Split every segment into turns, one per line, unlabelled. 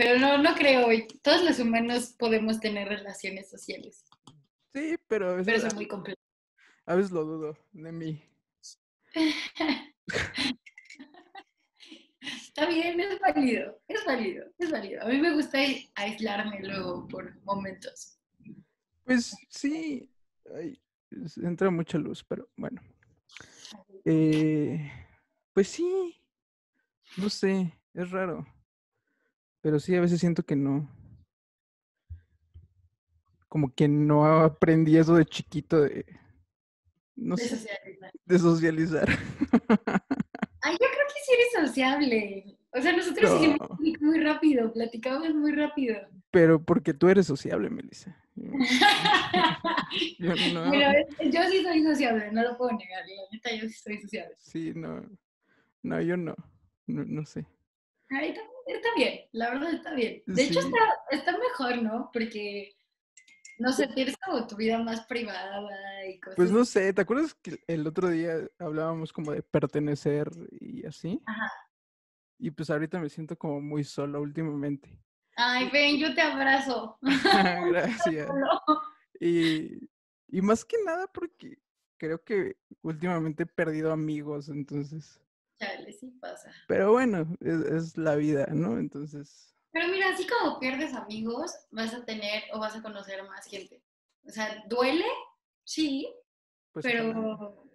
Pero no, no creo. Todos los humanos podemos tener relaciones sociales.
Sí, pero a veces,
Pero son muy complejas.
a veces lo dudo de mí.
Está bien, es válido, es válido, es válido. A mí me gusta aislarme luego por momentos.
Pues sí, ay, entra mucha luz, pero bueno. Eh, pues sí, no sé, es raro. Pero sí, a veces siento que no. Como que no aprendí eso de chiquito de, no
de
sé,
socializar.
de socializar.
Ay, yo creo que sí eres sociable. O sea, nosotros hicimos
No.
clic muy rápido, platicamos muy rápido.
Pero porque tú eres sociable, Melissa. Yo- Yo no.
Sí soy sociable, no lo puedo negar. La neta, yo sí soy sociable.
Sí, no. No, yo no. No, no sé.
Ay, está, bien, la verdad está bien. De hecho, está, está mejor, ¿no? Porque, no sé, tienes como tu vida más privada y cosas.
Pues no sé, ¿te acuerdas que el otro día hablábamos como de pertenecer y así?
Ajá.
Y pues ahorita me siento como muy solo últimamente.
Ay, ven, yo te abrazo.
Gracias. Y, y más que nada porque creo que últimamente he perdido amigos, entonces.
Chale, sí pasa.
Pero bueno, es, es la vida, ¿no? Entonces,
Pero mira, así como pierdes amigos, vas a tener o vas a conocer más gente. O sea, ¿duele? Sí,
pues
pero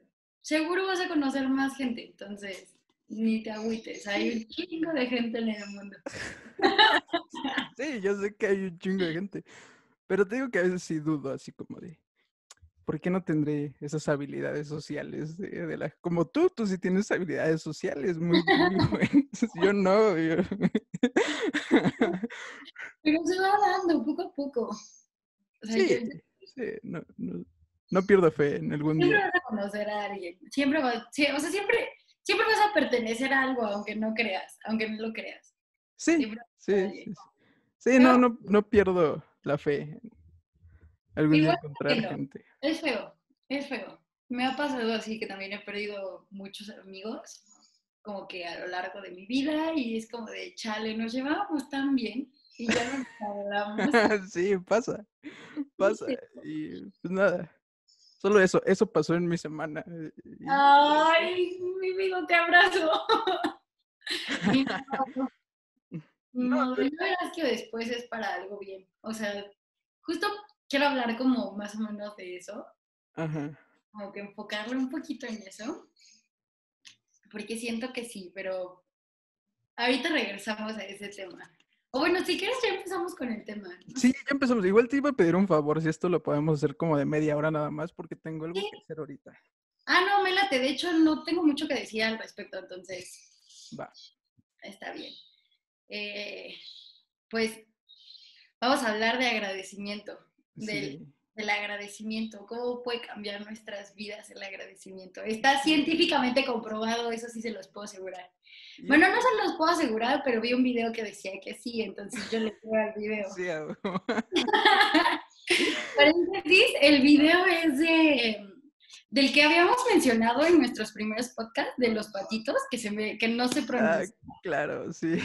seguro vas a conocer más gente. Entonces, ni te agüites. Hay un chingo de gente en el mundo.
Sí, yo sé que hay un chingo de gente. Pero te digo que a veces sí dudo, así como de, ¿por qué no tendré esas habilidades sociales de, de la... Como tú, tú sí tienes habilidades sociales muy, muy buenas. Yo no. yo-
Pero se va dando poco a poco. O sea,
Sí,
yo-
sí, no, no, no pierdo fe en algún
siempre
día.
vas a conocer a alguien. Siempre vas, sí, o sea, siempre, siempre vas a pertenecer a algo, aunque no creas, aunque no lo creas.
Sí,
siempre
sí, sí. sí. No, no, no pierdo la fe algún día
Igual
encontrar
no.
gente.
Es feo, es feo. Me ha pasado así que también he perdido muchos amigos, como que a lo largo de mi vida, y es como de chale, nos llevábamos tan bien y ya no nos hablamos.
sí, pasa, pasa. Y pues nada, solo eso, eso pasó en mi semana. y-
Ay, mi vida, te abrazo. No,
No,
No,
pero-
yo verás que después es para algo bien. O sea, justo quiero hablar como más o menos de eso,
Ajá.
como que enfocarle un poquito en eso, porque siento que sí, pero ahorita regresamos a ese tema. O bueno, si quieres ya empezamos con el tema. ¿no?
Sí, ya empezamos. Igual te iba a pedir un favor, si esto lo podemos hacer como de media hora nada más, porque tengo algo
Sí.
que hacer ahorita.
Ah, no, me late. De hecho, no tengo mucho que decir al respecto, entonces
Va.
está bien. Eh, pues vamos a hablar de agradecimiento, del,
Sí.
del agradecimiento, cómo puede cambiar nuestras vidas el agradecimiento. Está científicamente comprobado, eso sí se los puedo asegurar. Bueno, no se los puedo asegurar, pero vi un video que decía que sí, entonces yo le creo al video.
Sí.
Paréntesis, el video es de del que habíamos mencionado en nuestros primeros podcasts, de los patitos, que, se me, que no se
Ah,
pronuncia.
claro, sí.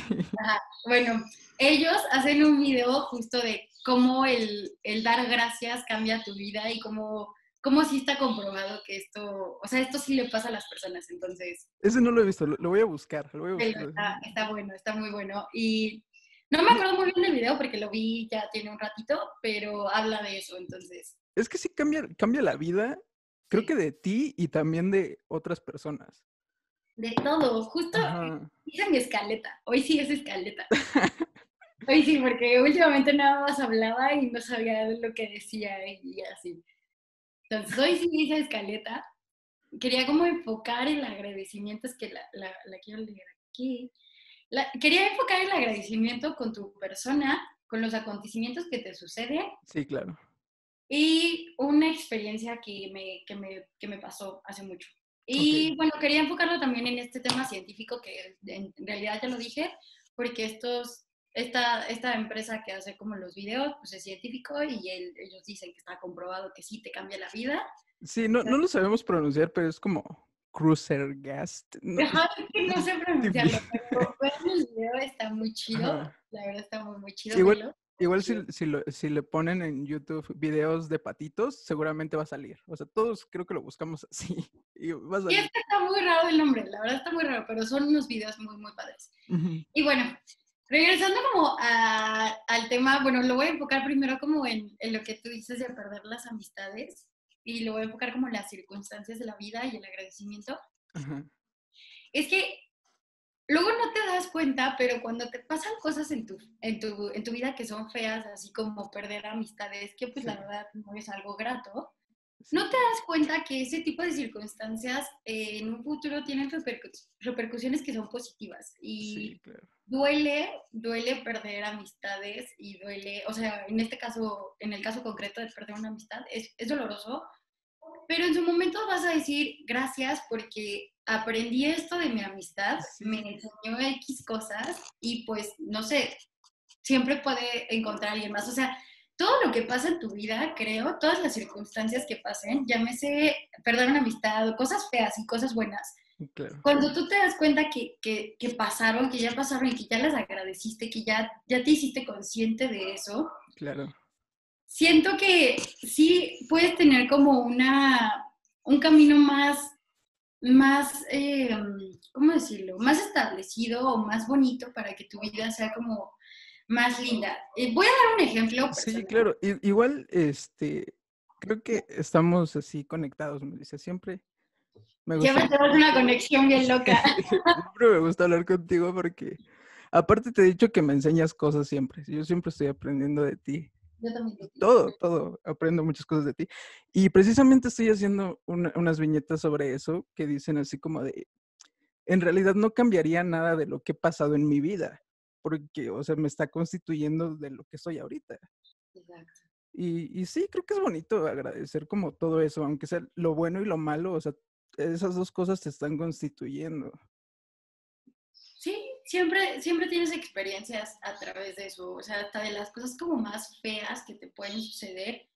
Bueno, ellos hacen un video justo de cómo el, el dar gracias cambia tu vida y cómo, cómo sí está comprobado que esto, o sea, esto sí le pasa a las personas, entonces
Ese no lo he visto, lo, lo voy a buscar, lo voy a buscar.
está, está bueno, está muy bueno. Y no me acuerdo muy bien del video porque lo vi ya tiene un ratito, pero habla de eso, entonces.
Es que sí cambia, cambia la vida, creo que de ti y también de otras personas.
De todo, justo
Ajá.
hice mi escaleta. Hoy sí es escaleta. Hoy sí, porque últimamente nada más hablaba y no sabía lo que decía y así. Entonces, hoy sí hice escaleta. Quería como enfocar el agradecimiento, es que la, la, la quiero leer aquí. La- quería enfocar el agradecimiento con tu persona, con los acontecimientos que te suceden
Sí, claro.
Y una experiencia que me, que me, que me pasó hace mucho. Y
Ok.
bueno, quería enfocarlo también en este tema científico que en realidad ya lo dije, porque estos, esta, esta empresa que hace como los videos, pues es científico y el- ellos dicen que está comprobado que sí te cambia la vida.
Sí, no, no lo sabemos pronunciar, pero es como Cruisergast. No,
Ajá, es que no sé pronunciarlo, pero vean el video, está muy chido.
Ajá.
La verdad está muy, muy chido.
Igual-
verlo.
Igual
Sí.
si, si, lo- si le ponen en YouTube videos de patitos, seguramente va a salir. O sea, todos creo que lo buscamos así. Y va a salir.
es que está muy raro el nombre, la verdad está muy raro, pero son unos videos muy, muy padres. Y bueno, regresando como a- al tema, bueno, lo voy a enfocar primero como en, en lo que tú dices de perder las amistades y lo voy a enfocar como en las circunstancias de la vida y el agradecimiento. Es que luego no te das cuenta, pero cuando te pasan cosas en tu, en tu, en tu vida que son feas, así como perder amistades, que pues la verdad no es algo grato,
Sí.
no te das cuenta que ese tipo de circunstancias eh, en un futuro tienen repercu- repercusiones que son positivas. Y
Sí, claro.
duele, duele perder amistades y duele, o sea, en este caso, en el caso concreto de perder una amistad, es, es doloroso, pero en su momento vas a decir gracias porque aprendí esto de mi amistad, me enseñó X cosas y pues, no sé, siempre puede encontrar a alguien más. O sea, todo lo que pasa en tu vida, creo, todas las circunstancias que pasen, llámese perder una amistad o cosas feas y cosas buenas,
Claro.
cuando tú te das cuenta que, que, que pasaron, que ya pasaron y que ya las agradeciste, que ya, ya te hiciste consciente de eso,
Claro.
Siento que sí puedes tener como una, un camino más, más eh, ¿cómo decirlo? Más establecido o más bonito para que tu vida sea como más linda. Eh, voy a dar un ejemplo.
Sí, claro. I- igual, este, creo que estamos así conectados, Melissa. Siempre me gusta.
Siempre tenemos una conexión bien loca.
Siempre me gusta hablar contigo porque, aparte te he dicho que me enseñas cosas siempre. Yo siempre estoy aprendiendo de ti.
Yo también.
Todo, todo. Aprendo muchas cosas de ti. Y precisamente estoy haciendo una- unas viñetas sobre eso que dicen así como de, en realidad no cambiaría nada de lo que he pasado en mi vida, porque, o sea, me está constituyendo de lo que soy ahorita.
Exacto.
Y, y sí, creo que es bonito agradecer como todo eso, aunque sea lo bueno y lo malo, o sea, esas dos cosas te están constituyendo.
Siempre, siempre tienes experiencias a través de eso, o sea, hasta de las cosas como más feas que te pueden suceder,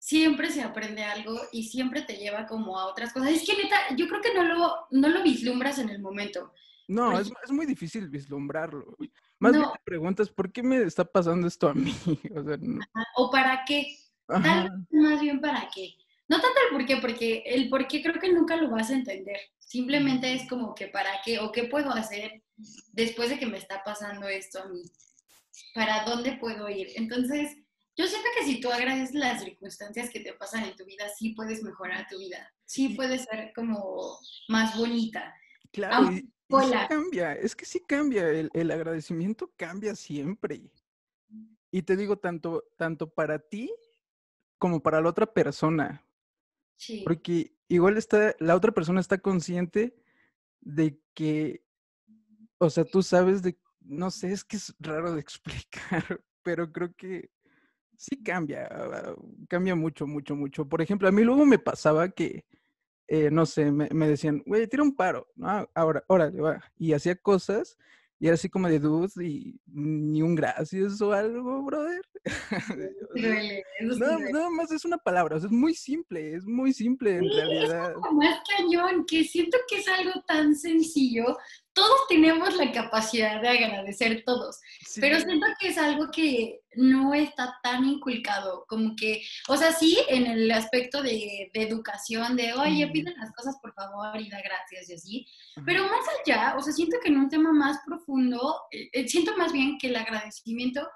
siempre se aprende algo y siempre te lleva como a otras cosas. Es que neta, yo creo que no lo, no lo vislumbras en el momento.
No, es, es muy difícil vislumbrarlo. Más bien te preguntas, ¿por qué me está pasando esto a mí? O sea, no-
O para qué, tal
ajá,
vez más bien para qué. No tanto el por qué, porque el por qué creo que nunca lo vas a entender. Simplemente es como que para qué o qué puedo hacer después de que me está pasando esto a mí. ¿Para dónde puedo ir? Entonces, yo siento que si tú agradeces las circunstancias que te pasan en tu vida, sí puedes mejorar tu vida. Sí puedes ser como más bonita.
claro,
aunque
y, y sí cambia, es que sí cambia, el, el agradecimiento cambia siempre. Y te digo, tanto, tanto para ti como para la otra persona.
Sí.
Porque igual está, la otra persona está consciente de que, o sea, tú sabes de, no sé, es que es raro de explicar, pero creo que sí cambia, ah, cambia mucho, mucho, mucho. Por ejemplo, a mí luego me pasaba que, eh, no sé, me, me decían, güey, tira un paro, ¿no? Ahora, órale, va. Y hacía cosas y era así como de dudes y ni un gracias o algo, brother. O
Sí
sea,
duele, eso sí
Nada, más es una palabra, o sea, es muy simple, es muy simple en
Sí,
realidad.
como más cañón, que siento que es algo tan sencillo. Todos tenemos la capacidad de agradecer todos, pero
Sí,
siento que es algo que no está tan inculcado, como que, o sea, sí, en el aspecto de, de educación, de, oye,
Ujú.
piden las cosas por favor y da gracias y así, pero más allá, o sea, siento que en un tema más profundo, eh, eh, siento más bien que el agradecimiento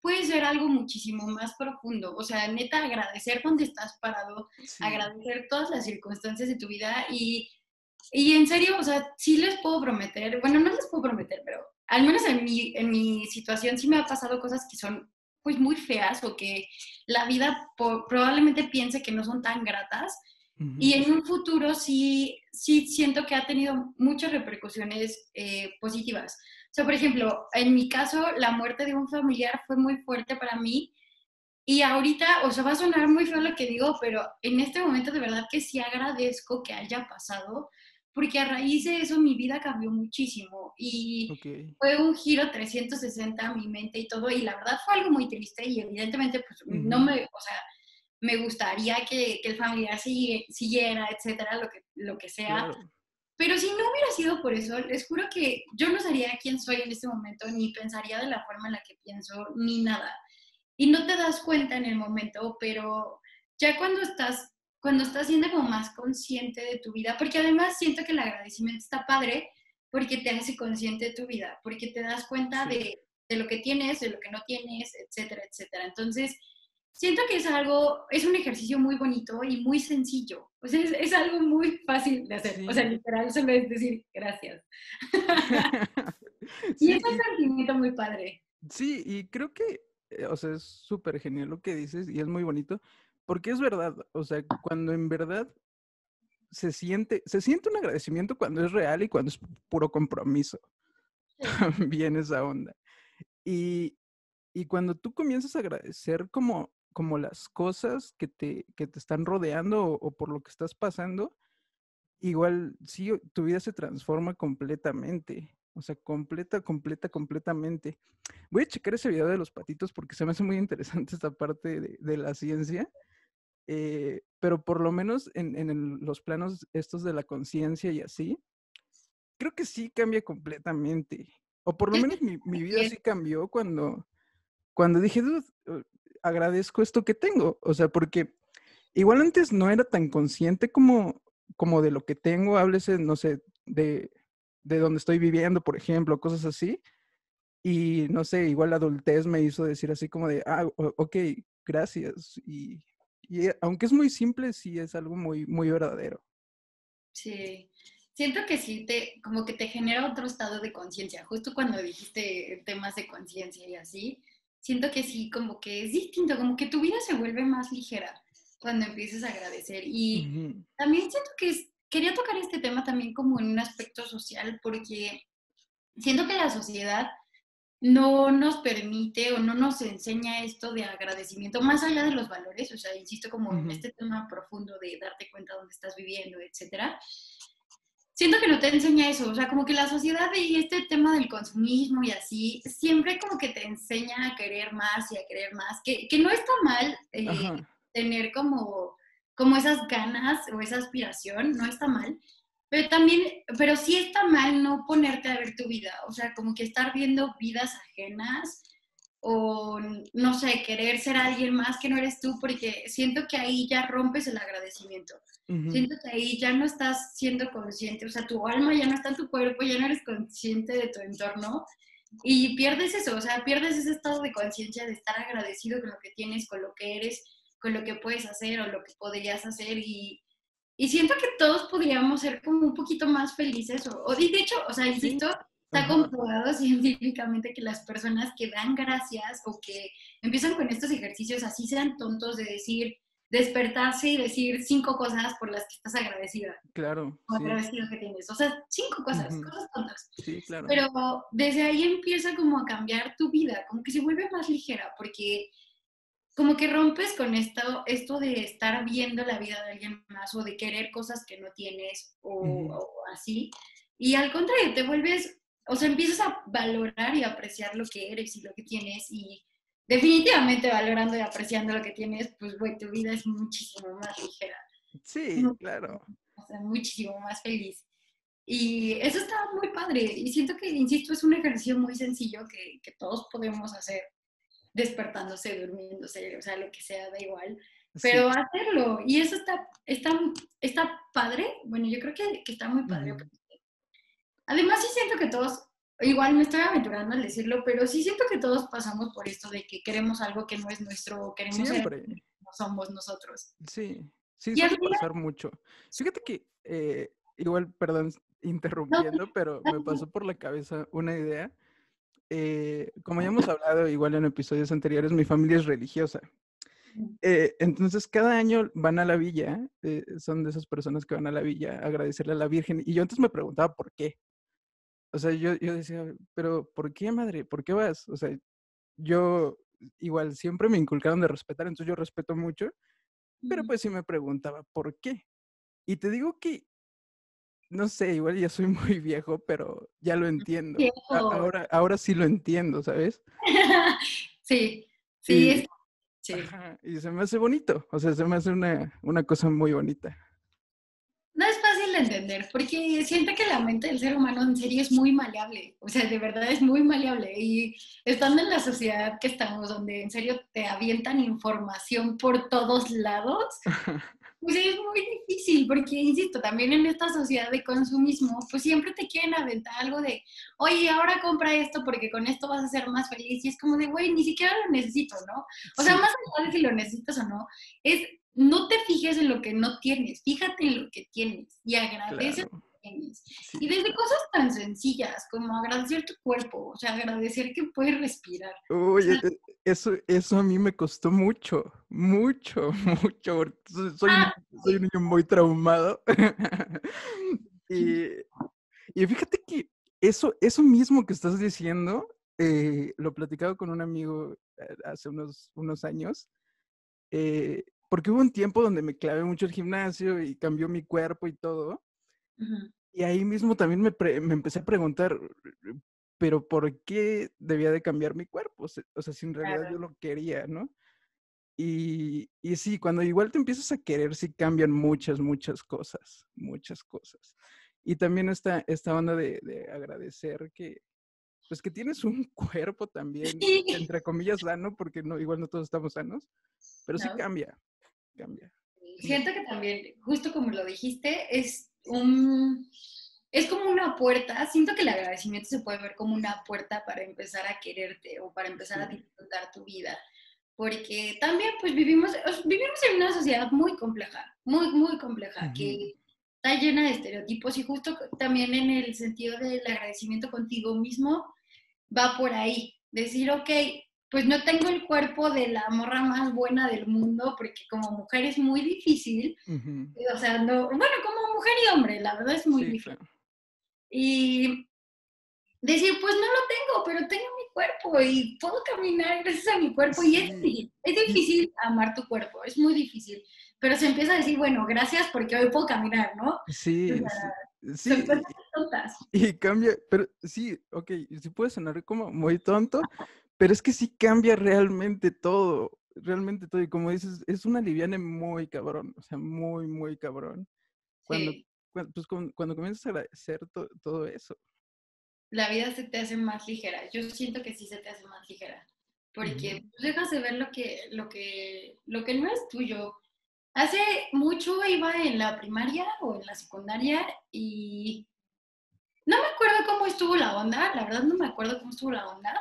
puede ser algo muchísimo más profundo, o sea, neta, agradecer dónde estás parado,
sí,
agradecer todas las circunstancias de tu vida y, y en serio, o sea, sí les puedo prometer, bueno, no les puedo prometer, pero al menos en mi, en mi situación sí me ha pasado cosas que son pues muy feas o que la vida po- probablemente piense que no son tan gratas
ujú,
y en un futuro sí, sí siento que ha tenido muchas repercusiones eh, positivas. O sea, por ejemplo, en mi caso, la muerte de un familiar fue muy fuerte para mí. Y ahorita, o sea, va a sonar muy feo lo que digo, pero en este momento de verdad que sí agradezco que haya pasado, porque a raíz de eso mi vida cambió muchísimo y
ok,
fue un giro 360 a mi mente y todo, y la verdad fue algo muy triste y evidentemente pues no
Ujú.
me, o sea, me gustaría que, que el familiar siguiera, etcétera, lo que, lo que sea. Pero si no hubiera sido por eso, les juro que yo no sería quien soy en este momento, ni pensaría de la forma en la que pienso, ni nada. Y no te das cuenta en el momento, pero ya cuando estás, cuando estás siendo como más consciente de tu vida, porque además siento que el agradecimiento está padre, porque te hace consciente de tu vida, porque te das cuenta de, de lo que tienes, de lo que no tienes, etcétera, etcétera. Entonces, siento que es algo, es un ejercicio muy bonito y muy sencillo. O sea, es, algo muy fácil de hacer. O sea, literal, solo es decir gracias. y es un sentimiento muy padre.
Sí, y creo que, eh, o sea, es súper genial lo que dices y es muy bonito, porque es verdad, o sea, cuando en verdad se siente, se siente un agradecimiento cuando es real y cuando es puro compromiso. También esa onda. Y, y cuando tú comienzas a agradecer como como las cosas que te, que te están rodeando o, por lo que estás pasando, igual sí, tu vida se transforma completamente. O sea, completa, completa, completamente. Voy a checar ese video de los patitos porque se me hace muy interesante esta parte de, la ciencia. Eh, pero por lo menos en, los planos estos de la conciencia y así, creo que sí cambia completamente. O por lo menos mi, mi vida sí cambió cuando, cuando dije, dude, agradezco esto que tengo. O sea, porque igual antes no era tan consciente como, como de lo que tengo, háblese, no sé, de, de donde estoy viviendo, por ejemplo, cosas así. Y no sé, igual la adultez me hizo decir así como de, ah, ok, gracias. Y, y eh, aunque es muy simple, sí es algo muy, muy verdadero.
Sí, siento que sí, te, como que te genera otro estado de conciencia. Justo cuando dijiste temas de conciencia y así, siento que sí, como que es distinto, como que tu vida se vuelve más ligera cuando empiezas a agradecer. Y también siento que quería tocar este tema también como en un aspecto social, porque siento que la sociedad no nos permite o no nos enseña esto de agradecimiento, más allá de los valores, o sea, insisto como en este tema profundo de darte cuenta dónde estás viviendo, etcétera siento que no te enseña eso, o sea, como que la sociedad y este tema del consumismo y así, siempre como que te enseña a querer más y a querer más, que, que no está mal eh, tener como, como esas ganas o esa aspiración, no está mal, pero también, pero sí está mal no ponerte a ver tu vida, o sea, como que estar viendo vidas ajenas o no sé, querer ser alguien más que no eres tú, porque siento que ahí ya rompes el agradecimiento. Siento que ahí ya no estás siendo consciente, o sea, tu alma ya no está en tu cuerpo, ya no eres consciente de tu entorno y pierdes eso, o sea, pierdes ese estado de conciencia de estar agradecido con lo que tienes, con lo que eres, con lo que puedes hacer o lo que podrías hacer y, y siento que todos podríamos ser como un poquito más felices o, o de hecho, o sea, insisto, Está comprobado científicamente que las personas que dan gracias o que empiezan con estos ejercicios así sean tontos de decir, despertarse y decir cinco cosas por las que estás agradecida.
Claro.
O agradecido que tienes. O sea, cinco cosas, cosas tontas.
Sí, claro.
Pero desde ahí empieza como a cambiar tu vida, como que se vuelve más ligera, porque como que rompes con esto, esto de estar viendo la vida de alguien más o de querer cosas que no tienes o, o así. Y al contrario, te vuelves o sea, empiezas a valorar y apreciar lo que eres y lo que tienes y definitivamente valorando y apreciando lo que tienes, pues, güey, tu vida es muchísimo más ligera.
Sí, claro.
O sea, muchísimo más feliz. Y eso está muy padre. Y siento que, insisto, es un ejercicio muy sencillo que, que todos podemos hacer despertándose, durmiéndose, o sea, lo que sea, da igual. Pero hacerlo. Y eso está, está, está padre. Bueno, yo creo que, que está muy padre. Además, sí siento que todos, igual me estoy aventurando al decirlo, pero sí siento que todos pasamos por esto de que queremos algo que no es nuestro, queremos Siempre. ser no somos nosotros.
Sí, sí, suele pasar mucho. Fíjate que, eh, igual, perdón, interrumpiendo, pero me pasó por la cabeza una idea. Eh, como ya hemos hablado igual en episodios anteriores, mi familia es religiosa. Eh, entonces, cada año van a la villa, son de esas personas que van a la villa a agradecerle a la Virgen. Y yo antes me preguntaba por qué. O sea, yo, yo decía, pero ¿por qué, madre? ¿Por qué vas? O sea, yo igual siempre me inculcaron de respetar, entonces yo respeto mucho, pero pues sí me preguntaba, ¿por qué? Y te digo que, no sé, igual ya soy muy viejo, pero ya lo entiendo. Ahora, ahora sí lo entiendo, ¿sabes?
sí, sí, Sí.
Ajá, y se me hace bonito, o sea, se me hace una, una cosa muy bonita.
No es fácil de entender, porque siento que la mente del ser humano en serio es muy maleable, o sea, de verdad es muy maleable. Y estando en la sociedad que estamos, donde en serio te avientan información por todos lados, pues es muy difícil, porque, insisto, también en esta sociedad de consumismo, pues siempre te quieren aventar algo de, oye, ahora compra esto porque con esto vas a ser más feliz. Y es como de, güey, ni siquiera lo necesito, ¿no? O sea,
Sí.
más allá de si lo necesitas o no, es no te fijes en lo que no tienes, fíjate en lo que tienes y agradece
Claro,
lo que tienes.
sí.
Y desde cosas tan sencillas como agradecer tu cuerpo, o sea, agradecer que puedes respirar.
Oye, e- eso, eso a mí me costó mucho, mucho, mucho, porque soy, un-
Ah,
soy un niño muy traumado. y, y fíjate que eso, eso mismo que estás diciendo, eh, lo platicaba con un amigo eh, hace unos, unos años, eh, porque hubo un tiempo donde me clavé mucho el gimnasio y cambió mi cuerpo y todo. Y ahí mismo también me, pre- me empecé a preguntar, pero ¿por qué debía de cambiar mi cuerpo? O se- o sea, si en realidad
Claro.
yo lo quería, ¿no? Y, y sí, cuando igual te empiezas a querer, sí cambian muchas, muchas cosas, muchas cosas. Y también esta, esta onda de, de agradecer que, pues que tienes un cuerpo también,
Sí.
entre comillas, sano, porque no, igual no todos estamos sanos, pero sí
No.
cambia, cambia.
Siento que también, justo como lo dijiste, es un es como una puerta. Siento que el agradecimiento se puede ver como una puerta para empezar a quererte o para empezar a disfrutar tu vida. Porque también, pues vivimos, os- vivimos en una sociedad muy compleja, muy, muy compleja, que está llena de estereotipos y justo también en el sentido del agradecimiento contigo mismo va por ahí. Decir, ok, pues no tengo el cuerpo de la morra más buena del mundo, porque como mujer es muy difícil.
Ujú.
O sea, no, bueno, como mujer y hombre, la verdad es muy
Sí,
difícil.
claro.
Y decir, pues no lo tengo, pero tengo mi cuerpo y puedo caminar gracias a mi cuerpo. Y es
Sí.
difícil, es difícil amar tu cuerpo, es muy difícil. Pero se empieza a decir, bueno, gracias porque hoy puedo caminar, ¿no?
Sí,
O
sí,
Son
sí,
cosas tontas.
Y cambia, pero sí, ok, sí puede sonar como muy tonto, pero es que sí cambia realmente todo, realmente todo. Y como dices, es una liviana muy cabrón, o sea, muy, muy cabrón. Cuando,
Sí,
cuan- pues, cuando comienzas a agradecer to- todo eso.
la vida se te hace más ligera. Yo siento que sí se te hace más ligera. Porque pues, dejas de ver lo que, lo, que, lo que no es tuyo. Hace mucho iba en la primaria o en la secundaria y no me acuerdo cómo estuvo la onda, la verdad no me acuerdo cómo estuvo la onda,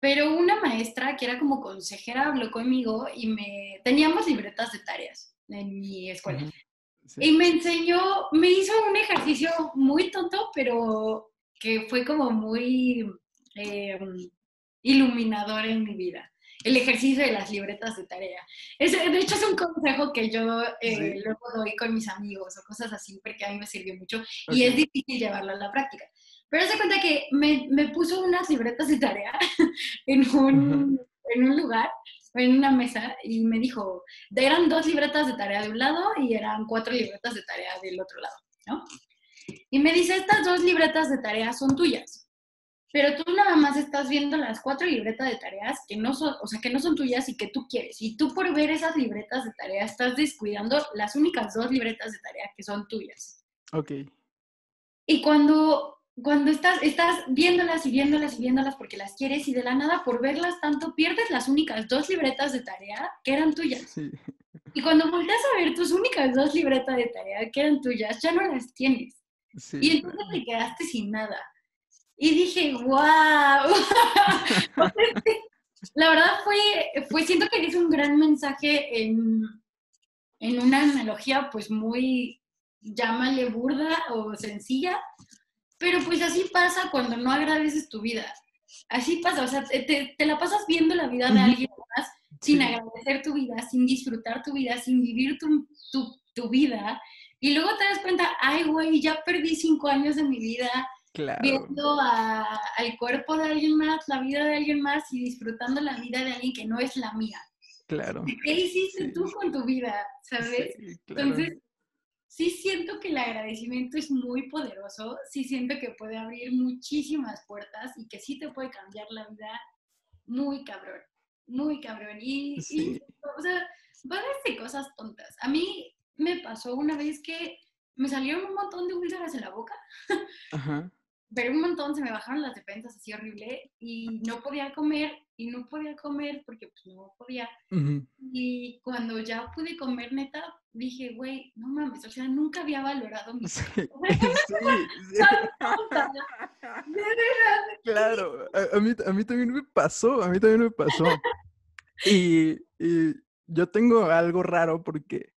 pero una maestra que era como consejera habló conmigo y me teníamos libretas de tareas en mi escuela.
Ujú, sí.
Y me enseñó, me hizo un ejercicio muy tonto, pero que fue como muy eh, iluminador en mi vida. El ejercicio de las libretas de tarea. Ese, de hecho, es un consejo que yo eh,
Sí.
luego doy con mis amigos o cosas así, porque a mí me sirvió mucho y es difícil llevarlo a la práctica. Pero se cuenta que me, me puso unas libretas de tarea en un, en un lugar, en una mesa, y me dijo, eran dos libretas de tarea de un lado y eran cuatro libretas de tarea del otro lado, ¿no? Y me dice, estas dos libretas de tarea son tuyas, pero tú nada más estás viendo las cuatro libretas de tareas que no son, o sea, que no son tuyas y que tú quieres. Y tú por ver esas libretas de tarea estás descuidando las únicas dos libretas de tarea que son tuyas.
Ok.
Y cuando, cuando estás, estás viéndolas y viéndolas y viéndolas porque las quieres y de la nada por verlas tanto pierdes las únicas dos libretas de tarea que eran tuyas.
Sí.
Y cuando volteas a ver tus únicas dos libretas de tarea que eran tuyas, ya no las tienes.
Sí.
Y entonces te quedaste sin nada. Y dije, wow. la verdad fue, fue, siento que es un gran mensaje en, en una analogía pues muy, llámale burda o sencilla, pero pues así pasa cuando no agradeces tu vida. Así pasa, o sea, te, te, la pasas viendo la vida de alguien más sin
Sí.
agradecer tu vida, sin disfrutar tu vida, sin vivir tu, tu, tu vida. Y luego te das cuenta, ay, güey, ya perdí cinco años de mi vida
Claro.
viendo a- al cuerpo de alguien más, la vida de alguien más y disfrutando la vida de alguien que no es la mía.
Claro.
¿Qué hiciste
Sí.
tú con tu vida? ¿Sabes?
Sí, claro.
Entonces, sí siento que el agradecimiento es muy poderoso, sí siento que puede abrir muchísimas puertas y que sí te puede cambiar la vida muy cabrón. muy cabrón. Y, y,
Sí.
o sea, van a ser cosas tontas. A mí me pasó una vez que me salieron un montón de úlceras en la boca,
Ajá.
pero un montón, se me bajaron las defensas así horrible y no podía comer y no podía comer porque pues no podía.
Ujú.
Y cuando ya pude comer, neta, dije, güey, no mames, o sea, nunca había valorado mi
Sí, sí. Claro, a, a mí, a mí también me pasó, a mí también me pasó. Y, y yo tengo algo raro porque,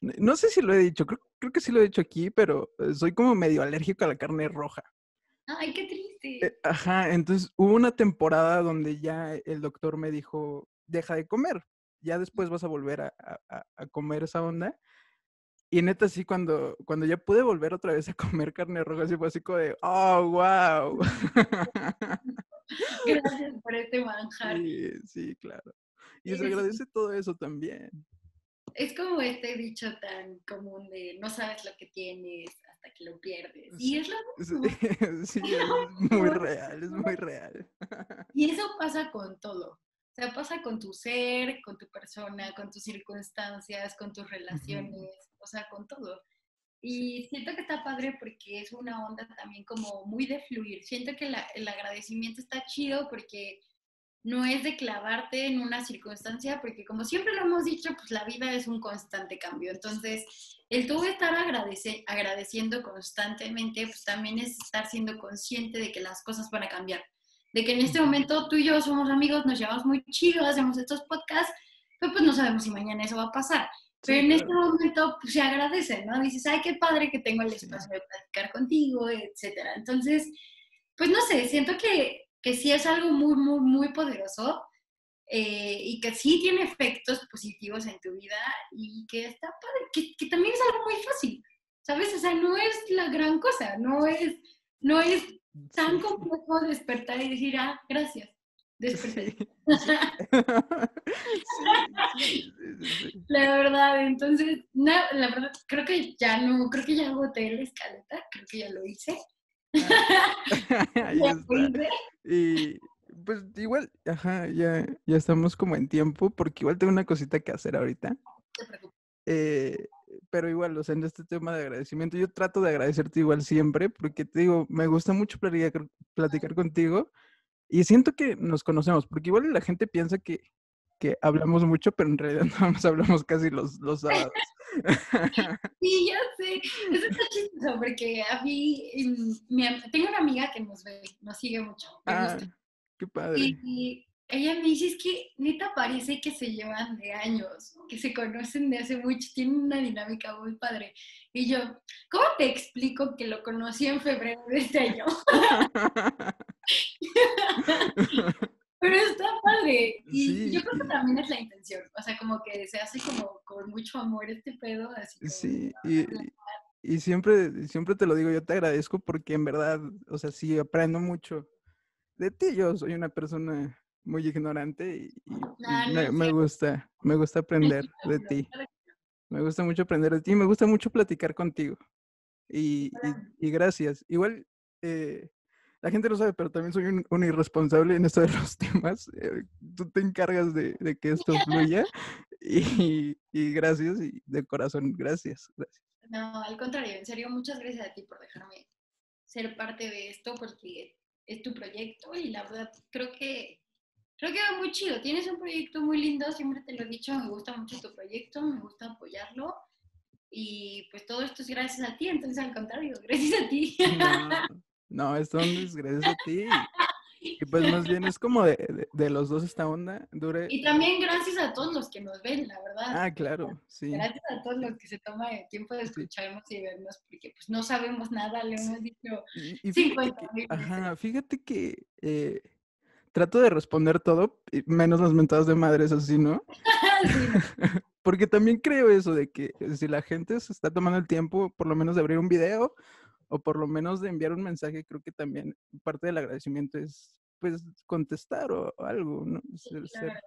no sé si lo he dicho, creo, creo que sí lo he dicho aquí, pero eh, soy como medio alérgico a la carne roja.
Ay, qué triste.
Eh, Ajá, entonces hubo una temporada donde ya el doctor me dijo, deja de comer, ya después vas a volver a, a- a- a comer esa onda. Y neta, sí, cuando, cuando ya pude volver otra vez a comer carne roja, sí fue así como de, oh, wow.
Gracias por este manjar.
Sí, sí, claro. Y se agradece todo eso también.
Es como este dicho tan común de no sabes lo que tienes hasta que lo pierdes. Y es lo
Sí,
mismo.
sí, es muy real, es muy real.
Y eso pasa con todo. O sea, pasa con tu ser, con tu persona, con tus circunstancias, con tus relaciones, o sea, con todo. Y siento que está padre porque es una onda también como muy de fluir. Siento que la- el agradecimiento está chido porque no es de clavarte en una circunstancia, porque como siempre lo hemos dicho, pues la vida es un constante cambio. Entonces, el tú estar agradece, agradeciendo constantemente, pues también es estar siendo consciente de que las cosas van a cambiar. De que en este momento tú y yo somos amigos, nos llevamos muy chido, hacemos estos podcasts, pero pues no sabemos si mañana eso va a pasar. Pero en este momento, pues se agradece, ¿no? Dices, ay, qué padre que tengo el espacio de platicar contigo, etcétera. Entonces, pues no sé, siento que, que sí es algo muy, muy, muy poderoso eh, y que sí tiene efectos positivos en tu vida y que está padre, que, que también es algo muy fácil, ¿sabes? O sea, no es la gran cosa, no es, no es tan complejo despertar y decir, ah, gracias, desperté.
sí, sí.
La verdad, entonces, no, la verdad, creo que ya no, creo que ya agoté la escaleta, creo que ya lo hice.
Ahí
Ya.
Y pues igual, ajá, ya, ya estamos como en tiempo, porque igual tengo una cosita que hacer ahorita.
No te preocupes.
Eh, pero igual, o sea, en este tema de agradecimiento, yo trato de agradecerte igual siempre, porque te digo, me gusta mucho platicar, platicar contigo y siento que nos conocemos, porque igual la gente piensa que, que hablamos mucho, pero en realidad nada más hablamos casi los, los sábados.
Sí, ya sé. Eso está chistoso porque a mí, em, mi tengo una amiga que nos ve, nos sigue mucho. me
ah,
gusta.
qué padre.
Y, y ella me dice, es que neta parece que se llevan de años, que se conocen de hace mucho, tienen una dinámica muy padre. Y yo, ¿cómo te explico que lo conocí en febrero de este año? Pero está padre. Y
Sí,
yo creo que también es la intención. O sea, como que se hace como con mucho amor este pedo, así como...
Sí, y, y siempre, siempre te lo digo, yo te agradezco porque en verdad, o sea, sí aprendo mucho de ti. Yo soy una persona muy ignorante y, y- y
no
me, gusta, me gusta aprender de ti. Me gusta mucho aprender de ti, me gusta mucho platicar contigo. Y, y- gracias. Igual, eh, la gente no sabe, pero también soy un, un irresponsable en esto de los temas. eh, tú te encargas de, de que esto fluya. Y, y gracias, y de corazón, gracias. gracias.
No, al contrario, en serio, muchas gracias a ti por dejarme ser parte de esto porque es tu proyecto y la verdad creo que creo que va muy chido. Tienes un proyecto muy lindo, siempre te lo he dicho, me gusta mucho tu proyecto, me gusta apoyarlo y pues todo esto es gracias a ti, entonces al contrario, gracias a ti.
No, no, esto es gracias a ti. Y pues más bien es como de, de- de los dos esta onda. Dure.
Y también gracias a todos los que nos ven, la verdad.
Ah, claro, sí.
Gracias a todos los que se toman el tiempo de escucharnos y vernos, porque pues no sabemos nada, le hemos dicho
Y, y
50
fíjate que,
mil
ajá, fíjate que eh, trato de responder todo, menos las mentadas de madres así, ¿no?
Sí,
Porque también creo eso de que si la gente se está tomando el tiempo, por lo menos de abrir un video o por lo menos de enviar un mensaje, creo que también parte del agradecimiento es, pues, contestar o algo, ¿no? Ser-
claro,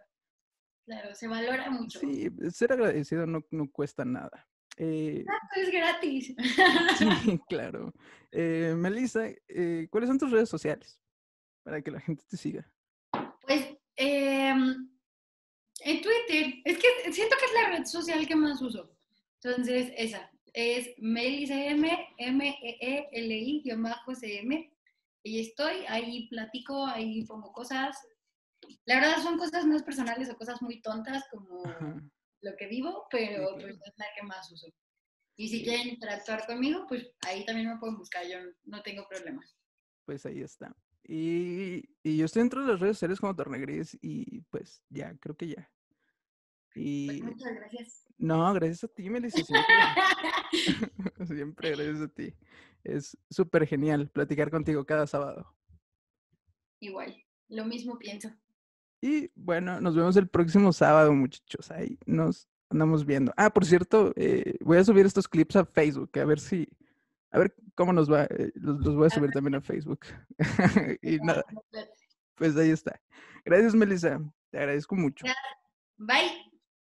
claro, se valora mucho.
sí, ser agradecido no, no cuesta nada. Eh,
Exacto, es gratis.
sí, claro. Eh, Melissa, eh, ¿cuáles son tus redes sociales para que la gente te siga?
Em, Twitter. Es que siento que es la red social que más uso. Entonces, esa. Es MeliCM, M-E-E-L-I-C-M. Y estoy, ahí platico, ahí pongo cosas. La verdad son cosas más personales o cosas muy tontas como lo que vivo, pero pues, es la que más uso. Y si quieren interactuar conmigo, pues ahí también me pueden buscar, yo no tengo problemas.
Pues ahí está. Y, y yo estoy dentro de las redes sociales como Tornegris y pues ya, creo que ya.
Pues,
Y
muchas gracias.
no, gracias a ti, Melissa. Siempre, siempre gracias a ti. Es súper genial platicar contigo cada sábado.
Igual, lo mismo pienso.
Y bueno, nos vemos el próximo sábado, muchachos. Ahí nos andamos viendo. Ah, por cierto, eh, voy a subir estos clips a Facebook, a ver si, a ver cómo nos va. eh, los, los voy a subir también a Facebook. y nada, pues ahí está. Gracias, Melissa. Te agradezco mucho.
Bye.